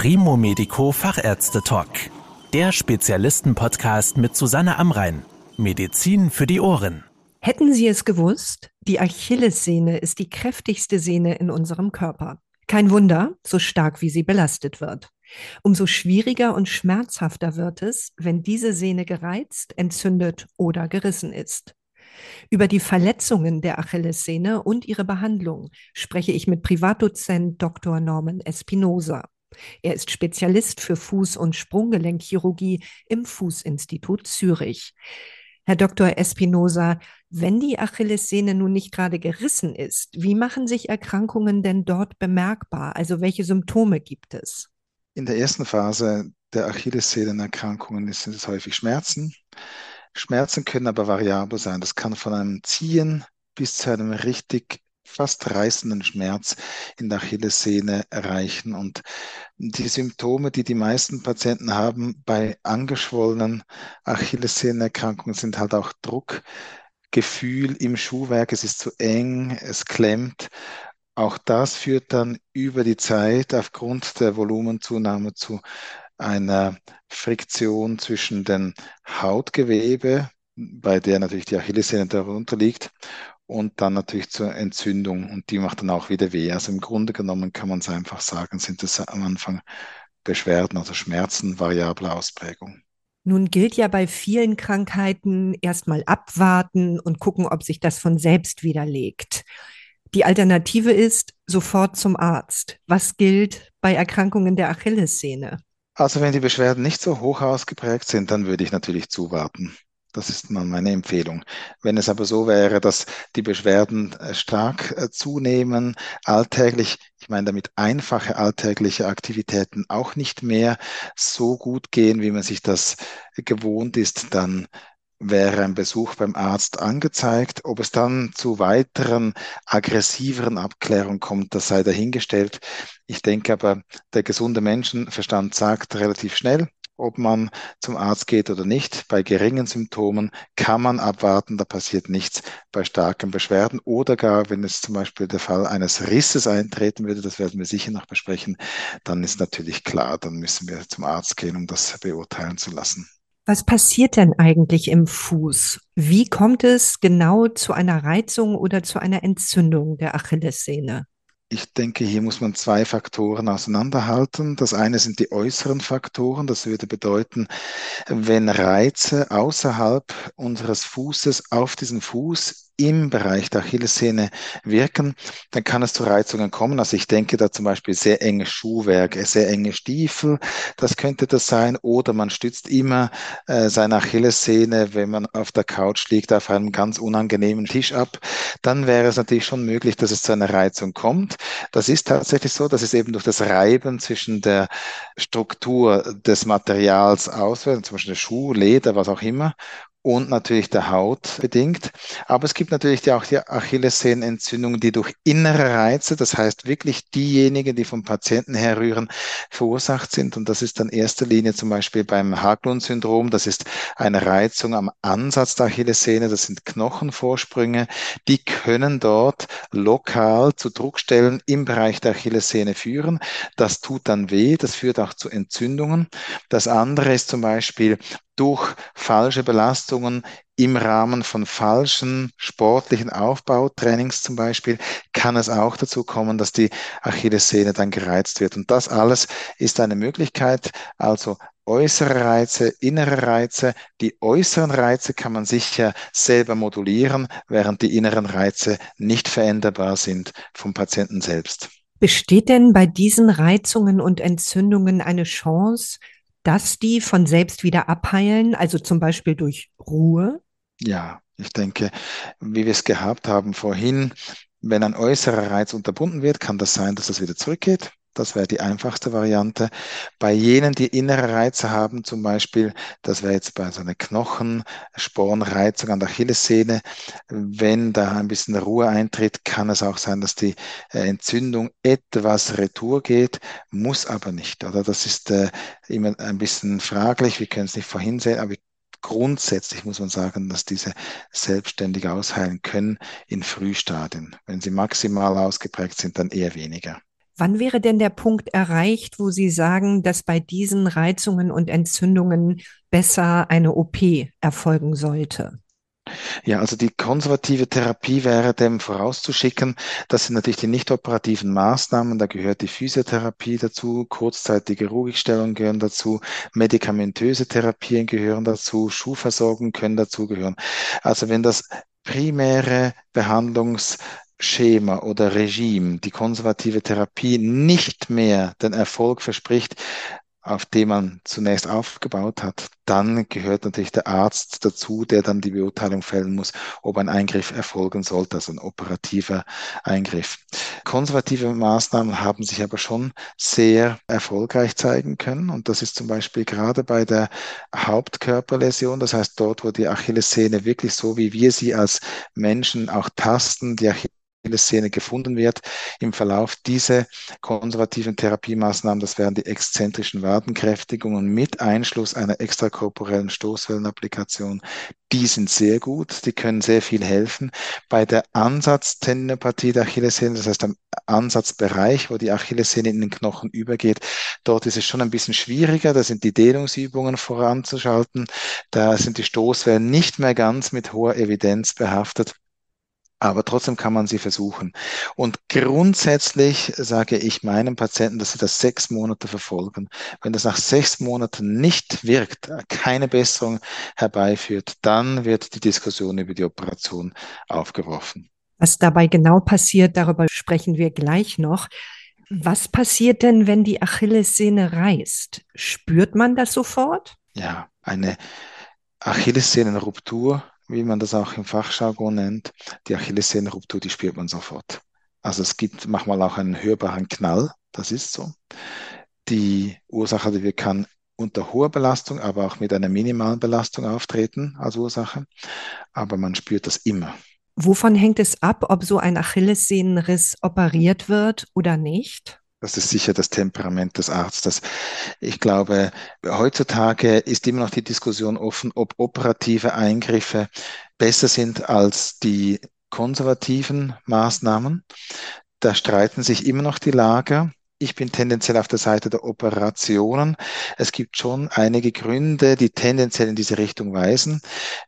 Primo Medico Fachärzte Talk. Der Spezialisten-Podcast mit Susanne Amrein. Medizin für die Ohren. Hätten Sie es gewusst? Die Achillessehne ist die kräftigste Sehne in unserem Körper. Kein Wunder, so stark wie sie belastet wird. Umso schwieriger und schmerzhafter wird es, wenn diese Sehne gereizt, entzündet oder gerissen ist. Über die Verletzungen der Achillessehne und ihre Behandlung spreche ich mit Privatdozent Dr. Norman Espinosa. Er ist Spezialist für Fuß- und Sprunggelenkchirurgie im Fußinstitut Zürich. Herr Dr. Espinosa, wenn die Achillessehne nun nicht gerade gerissen ist, wie machen sich Erkrankungen denn dort bemerkbar? Also welche Symptome gibt es? In der ersten Phase der Achillessehnenerkrankungen sind es häufig Schmerzen. Schmerzen können aber variabel sein. Das kann von einem Ziehen bis zu einem richtig fast reißenden Schmerz in der Achillessehne erreichen. Und die Symptome, die die meisten Patienten haben bei angeschwollenen Achillessehnenerkrankungen, sind halt auch Druckgefühl im Schuhwerk. Es ist zu eng, es klemmt. Auch das führt dann über die Zeit aufgrund der Volumenzunahme zu einer Friktion zwischen den Hautgewebe, bei der natürlich die Achillessehne darunter liegt, und dann natürlich zur Entzündung und die macht dann auch wieder weh. Also im Grunde genommen kann man es einfach sagen, sind es am Anfang Beschwerden, also Schmerzen variabler Ausprägung. Nun gilt ja bei vielen Krankheiten erstmal abwarten und gucken, ob sich das von selbst widerlegt. Die Alternative ist sofort zum Arzt. Was gilt bei Erkrankungen der Achillessehne? Also wenn die Beschwerden nicht so hoch ausgeprägt sind, dann würde ich natürlich zuwarten. Das ist mal meine Empfehlung. Wenn es aber so wäre, dass die Beschwerden äh, stark äh, zunehmen, alltäglich, ich meine damit einfache alltägliche Aktivitäten auch nicht mehr so gut gehen, wie man sich das gewohnt ist, dann wäre ein Besuch beim Arzt angezeigt. Ob es dann zu weiteren aggressiveren Abklärungen kommt, das sei dahingestellt. Ich denke aber, der gesunde Menschenverstand sagt relativ schnell, ob man zum Arzt geht oder nicht. Bei geringen Symptomen kann man abwarten, da passiert nichts. Bei starken Beschwerden oder gar, wenn es zum Beispiel der Fall eines Risses eintreten würde, das werden wir sicher noch besprechen, dann ist natürlich klar, dann müssen wir zum Arzt gehen, um das beurteilen zu lassen. Was passiert denn eigentlich im Fuß? Wie kommt es genau zu einer Reizung oder zu einer Entzündung der Achillessehne? Ich denke, hier muss man zwei Faktoren auseinanderhalten. Das eine sind die äußeren Faktoren. Das würde bedeuten, wenn Reize außerhalb unseres Fußes auf diesen Fuß im Bereich der Achillessehne wirken, dann kann es zu Reizungen kommen. Also ich denke da zum Beispiel sehr enge Schuhwerk, sehr enge Stiefel, das könnte das sein. Oder man stützt immer äh, seine Achillessehne, wenn man auf der Couch liegt, auf einem ganz unangenehmen Tisch ab. Dann wäre es natürlich schon möglich, dass es zu einer Reizung kommt. Das ist tatsächlich so, dass es eben durch das Reiben zwischen der Struktur des Materials auswählt, zum Beispiel Schuh, Leder, was auch immer, und natürlich der Haut bedingt. Aber es gibt natürlich auch die Achillessehnenentzündungen, die durch innere Reize, das heißt wirklich diejenigen, die vom Patienten herrühren, verursacht sind. Und das ist dann erster Linie zum Beispiel beim Haglund-Syndrom. Das ist eine Reizung am Ansatz der Achillessehne. Das sind Knochenvorsprünge. Die können dort lokal zu Druckstellen im Bereich der Achillessehne führen. Das tut dann weh. Das führt auch zu Entzündungen. Das andere ist zum Beispiel durch falsche Belastungen im Rahmen von falschen sportlichen Aufbautrainings zum Beispiel kann es auch dazu kommen, dass die Achillessehne dann gereizt wird. Und das alles ist eine Möglichkeit, also äußere Reize, innere Reize. Die äußeren Reize kann man sicher selber modulieren, während die inneren Reize nicht veränderbar sind vom Patienten selbst. Besteht denn bei diesen Reizungen und Entzündungen eine Chance, dass die von selbst wieder abheilen, also zum Beispiel durch Ruhe? Ja, ich denke, wie wir es gehabt haben vorhin, wenn ein äußerer Reiz unterbunden wird, kann das sein, dass es wieder zurückgeht. Das wäre die einfachste Variante. Bei jenen, die innere Reize haben, zum Beispiel, das wäre jetzt bei so einer Knochenspornreizung an der Achillessehne, wenn da ein bisschen Ruhe eintritt, kann es auch sein, dass die äh, Entzündung etwas retour geht, muss aber nicht. Oder das ist äh, immer ein bisschen fraglich. Wir können es nicht vorhin sehen, aber grundsätzlich muss man sagen, dass diese selbstständig ausheilen können in Frühstadien. Wenn sie maximal ausgeprägt sind, dann eher weniger. Wann wäre denn der Punkt erreicht, wo Sie sagen, dass bei diesen Reizungen und Entzündungen besser eine OP erfolgen sollte? Ja, also die konservative Therapie wäre dem vorauszuschicken. Das sind natürlich die nicht operativen Maßnahmen. Da gehört die Physiotherapie dazu, kurzzeitige Ruhigstellungen gehören dazu, medikamentöse Therapien gehören dazu, Schuhversorgung können dazugehören. Also wenn das primäre Behandlungsschema oder Regime, die konservative Therapie nicht mehr den Erfolg verspricht, auf dem man zunächst aufgebaut hat, dann gehört natürlich der Arzt dazu, der dann die Beurteilung fällen muss, ob ein Eingriff erfolgen sollte, also ein operativer Eingriff. Konservative Maßnahmen haben sich aber schon sehr erfolgreich zeigen können und das ist zum Beispiel gerade bei der Hauptkörperläsion, das heißt dort, wo die Achillessehne wirklich so, wie wir sie als Menschen auch tasten, die Achillessehne Szene gefunden wird im Verlauf diese konservativen Therapiemaßnahmen, das wären die exzentrischen Wadenkräftigungen mit Einschluss einer extrakorporellen Stoßwellenapplikation, die sind sehr gut, die können sehr viel helfen. Bei der Ansatztendinopathie der Achillessehne, das heißt am Ansatzbereich, wo die Achillessehne in den Knochen übergeht, dort ist es schon ein bisschen schwieriger, da sind die Dehnungsübungen voranzuschalten, da sind die Stoßwellen nicht mehr ganz mit hoher Evidenz behaftet aber trotzdem kann man sie versuchen. Und grundsätzlich sage ich meinen Patienten, dass sie das sechs Monate verfolgen. Wenn das nach sechs Monaten nicht wirkt, keine Besserung herbeiführt, dann wird die Diskussion über die Operation aufgeworfen. Was dabei genau passiert, darüber sprechen wir gleich noch. Was passiert denn, wenn die Achillessehne reißt? Spürt man das sofort? Ja, eine Achillessehnenruptur wie man das auch im Fachjargon nennt, die Achillessehnenruptur, die spürt man sofort. Also es gibt manchmal auch einen hörbaren Knall, das ist so. Die Ursache die kann unter hoher Belastung, aber auch mit einer minimalen Belastung auftreten als Ursache. Aber man spürt das immer. Wovon hängt es ab, ob so ein Achillessehnenriss operiert wird oder nicht? Das ist sicher das Temperament des Arztes. Ich glaube, heutzutage ist immer noch die Diskussion offen, ob operative Eingriffe besser sind als die konservativen Maßnahmen. Da streiten sich immer noch die Lager. Ich bin tendenziell auf der Seite der Operationen. Es gibt schon einige Gründe, die tendenziell in diese Richtung weisen.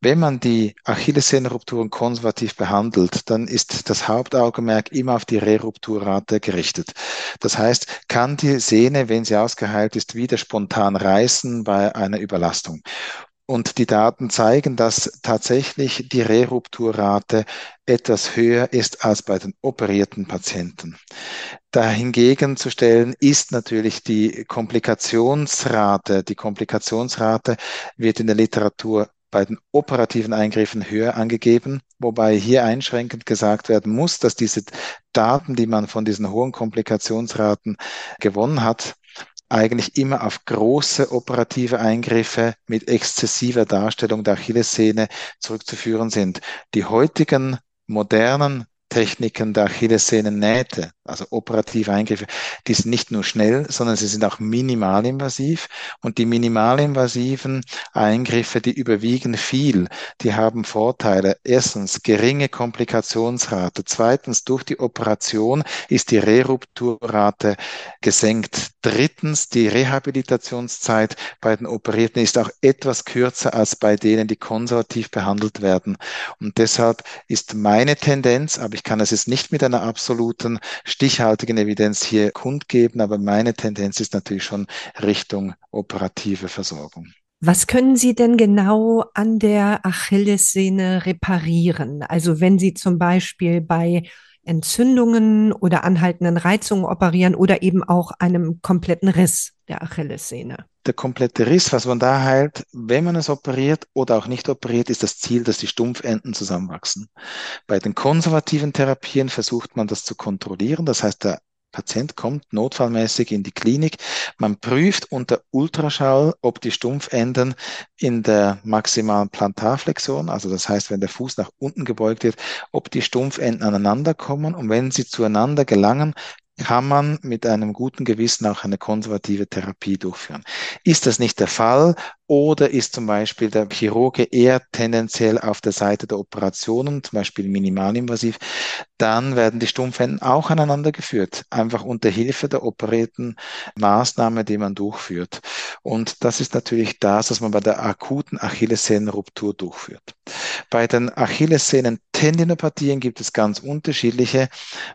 Wenn man die Achillessehnenrupturen konservativ behandelt, dann ist das Hauptaugenmerk immer auf die Rerupturrate gerichtet. Das heißt, kann die Sehne, wenn sie ausgeheilt ist, wieder spontan reißen bei einer Überlastung? Und die Daten zeigen, dass tatsächlich die Rerupturrate etwas höher ist als bei den operierten Patienten. Dahingegen zu stellen ist natürlich die Komplikationsrate. Die Komplikationsrate wird in der Literatur bei den operativen Eingriffen höher angegeben, wobei hier einschränkend gesagt werden muss, dass diese Daten, die man von diesen hohen Komplikationsraten gewonnen hat, eigentlich immer auf große operative Eingriffe mit exzessiver Darstellung der Achillessehne zurückzuführen sind. Die heutigen modernen Techniken der Achillessehnennähte, also operative Eingriffe, die sind nicht nur schnell, sondern sie sind auch minimalinvasiv. Und die minimalinvasiven Eingriffe, die überwiegen viel, die haben Vorteile. Erstens geringe Komplikationsrate. Zweitens, durch die Operation ist die Rerupturrate gesenkt. Drittens, die Rehabilitationszeit bei den Operierten ist auch etwas kürzer als bei denen, die konservativ behandelt werden. Und deshalb ist meine Tendenz, aber ich kann es jetzt nicht mit einer absoluten stichhaltigen Evidenz hier kundgeben, aber meine Tendenz ist natürlich schon Richtung operative Versorgung. Was können Sie denn genau an der Achillessehne reparieren? Also wenn Sie zum Beispiel bei Entzündungen oder anhaltenden Reizungen operieren oder eben auch einem kompletten Riss der Achillessehne. Der komplette Riss, was man da heilt, wenn man es operiert oder auch nicht operiert, ist das Ziel, dass die Stumpfenden zusammenwachsen. Bei den konservativen Therapien versucht man das zu kontrollieren. Das heißt, der Patient kommt notfallmäßig in die Klinik. Man prüft unter Ultraschall, ob die Stumpfenden in der maximalen Plantarflexion, also das heißt, wenn der Fuß nach unten gebeugt wird, ob die Stumpfenden aneinander kommen. Und wenn sie zueinander gelangen, kann man mit einem guten Gewissen auch eine konservative Therapie durchführen. Ist das nicht der Fall, oder ist zum Beispiel der Chirurge eher tendenziell auf der Seite der Operationen, zum Beispiel minimalinvasiv, dann werden die Stumpfenden auch aneinander geführt, einfach unter Hilfe der operierten Maßnahme, die man durchführt. Und das ist natürlich das, was man bei der akuten Achillessehnenruptur durchführt. Bei den Achillessehnen-Tendinopathien gibt es ganz unterschiedliche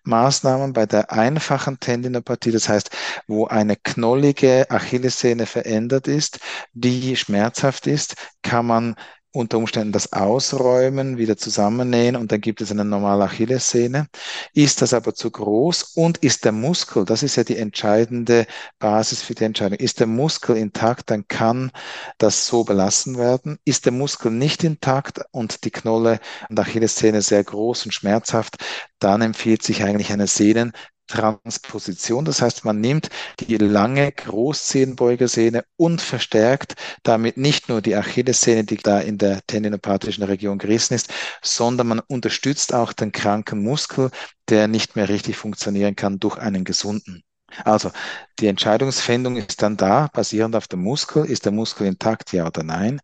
Maßnahmen. Bei der einfachen Tendinopathie, das heißt, wo eine knollige Achillessehne verändert ist, die schmerzhaft ist, kann man unter Umständen das Ausräumen, wieder zusammennähen und dann gibt es eine normale Achillessehne. Ist das aber zu groß und ist der Muskel, das ist ja die entscheidende Basis für die Entscheidung, ist der Muskel intakt, dann kann das so belassen werden. Ist der Muskel nicht intakt und die Knolle und Achillessehne sehr groß und schmerzhaft, dann empfiehlt sich eigentlich eine Sehnen Transposition. Das heißt, man nimmt die lange Großzehenbeugersehne und verstärkt damit nicht nur die Achillessehne, die da in der tendinopathischen Region gerissen ist, sondern man unterstützt auch den kranken Muskel, der nicht mehr richtig funktionieren kann, durch einen gesunden. Also die Entscheidungsfindung ist dann da, basierend auf dem Muskel. Ist der Muskel intakt, ja oder nein?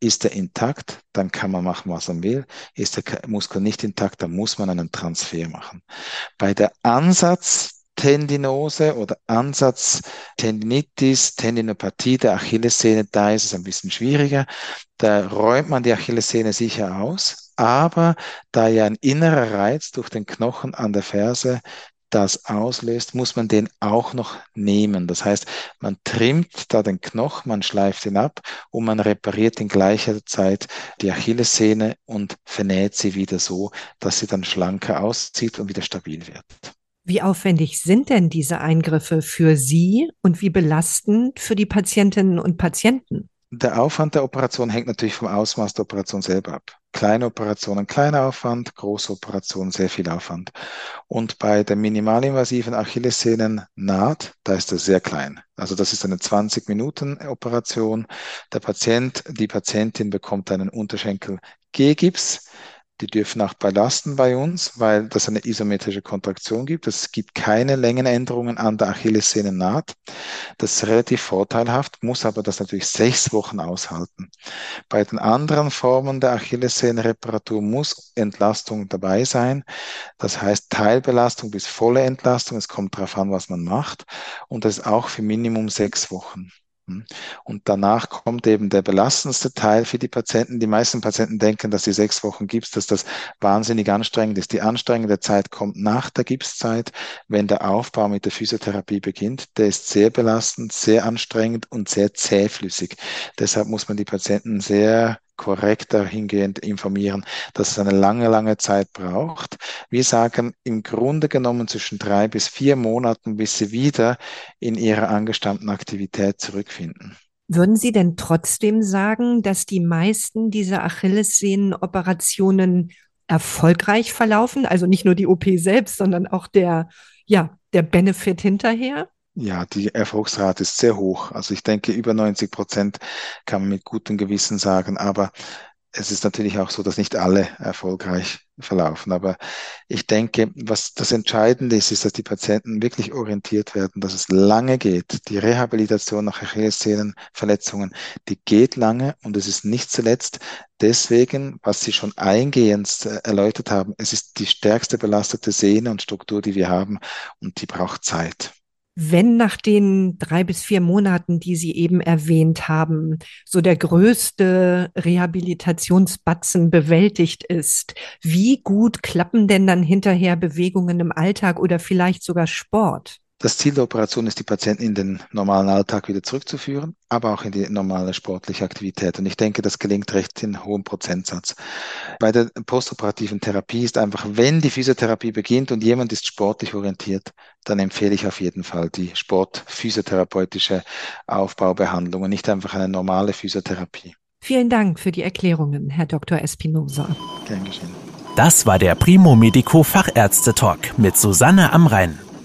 Ist er intakt, dann kann man machen, was man will. Ist der Muskel nicht intakt, dann muss man einen Transfer machen. Bei der Ansatztendinose oder Ansatztendinitis, Tendinopathie der Achillessehne, da ist es ein bisschen schwieriger. Da räumt man die Achillessehne sicher aus, aber da ja ein innerer Reiz durch den Knochen an der Ferse das auslöst, muss man den auch noch nehmen. Das heißt, man trimmt da den Knochen, man schleift ihn ab und man repariert in gleicher Zeit die Achillessehne und vernäht sie wieder so, dass sie dann schlanker aussieht und wieder stabil wird. Wie aufwendig sind denn diese Eingriffe für Sie und wie belastend für die Patientinnen und Patienten? Der Aufwand der Operation hängt natürlich vom Ausmaß der Operation selber ab. Kleine Operationen, kleiner Aufwand, große Operationen, sehr viel Aufwand. Und bei der minimalinvasiven Achillessehnennaht, da ist das sehr klein. Also das ist eine 20-Minuten-Operation. Der Patient, die Patientin bekommt einen Unterschenkel G-Gips die dürfen auch belasten bei uns, weil das eine isometrische Kontraktion gibt. Es gibt keine Längenänderungen an der Achillessehnennaht. Das ist relativ vorteilhaft, muss aber das natürlich sechs Wochen aushalten. Bei den anderen Formen der Achillessehnenreparatur muss Entlastung dabei sein. Das heißt Teilbelastung bis volle Entlastung. Es kommt darauf an, was man macht. Und das ist auch für Minimum sechs Wochen. Und danach kommt eben der belastendste Teil für die Patienten. Die meisten Patienten denken, dass die sechs Wochen Gips, dass das wahnsinnig anstrengend ist. Die anstrengende Zeit kommt nach der Gipszeit, wenn der Aufbau mit der Physiotherapie beginnt. Der ist sehr belastend, sehr anstrengend und sehr zähflüssig. Deshalb muss man die Patienten sehr korrekt dahingehend informieren, dass es eine lange, lange Zeit braucht. Wir sagen im Grunde genommen zwischen drei bis vier Monaten, bis sie wieder in ihre angestammten Aktivität zurückfinden. Würden Sie denn trotzdem sagen, dass die meisten dieser Achillessehnenoperationen erfolgreich verlaufen? Also nicht nur die OP selbst, sondern auch der, ja, der Benefit hinterher? Ja, die Erfolgsrate ist sehr hoch. Also ich denke, über 90 Prozent kann man mit gutem Gewissen sagen. Aber es ist natürlich auch so, dass nicht alle erfolgreich verlaufen. Aber ich denke, was das Entscheidende ist, ist, dass die Patienten wirklich orientiert werden, dass es lange geht. Die Rehabilitation nach Achillessehnenverletzungen, die geht lange und es ist nicht zuletzt deswegen, was Sie schon eingehend erläutert haben, es ist die stärkste belastete Sehne und Struktur, die wir haben und die braucht Zeit. Wenn nach den drei bis vier Monaten, die Sie eben erwähnt haben, so der größte Rehabilitationsbatzen bewältigt ist, wie gut klappen denn dann hinterher Bewegungen im Alltag oder vielleicht sogar Sport? Das Ziel der Operation ist, die Patienten in den normalen Alltag wieder zurückzuführen, aber auch in die normale sportliche Aktivität. Und ich denke, das gelingt recht in hohem Prozentsatz. Bei der postoperativen Therapie ist einfach, wenn die Physiotherapie beginnt und jemand ist sportlich orientiert, dann empfehle ich auf jeden Fall die sportphysiotherapeutische Aufbaubehandlung und nicht einfach eine normale Physiotherapie. Vielen Dank für die Erklärungen, Herr Dr. Espinosa. Gern geschehen. Das war der Primo Medico Fachärzte Talk mit Susanne Amrein.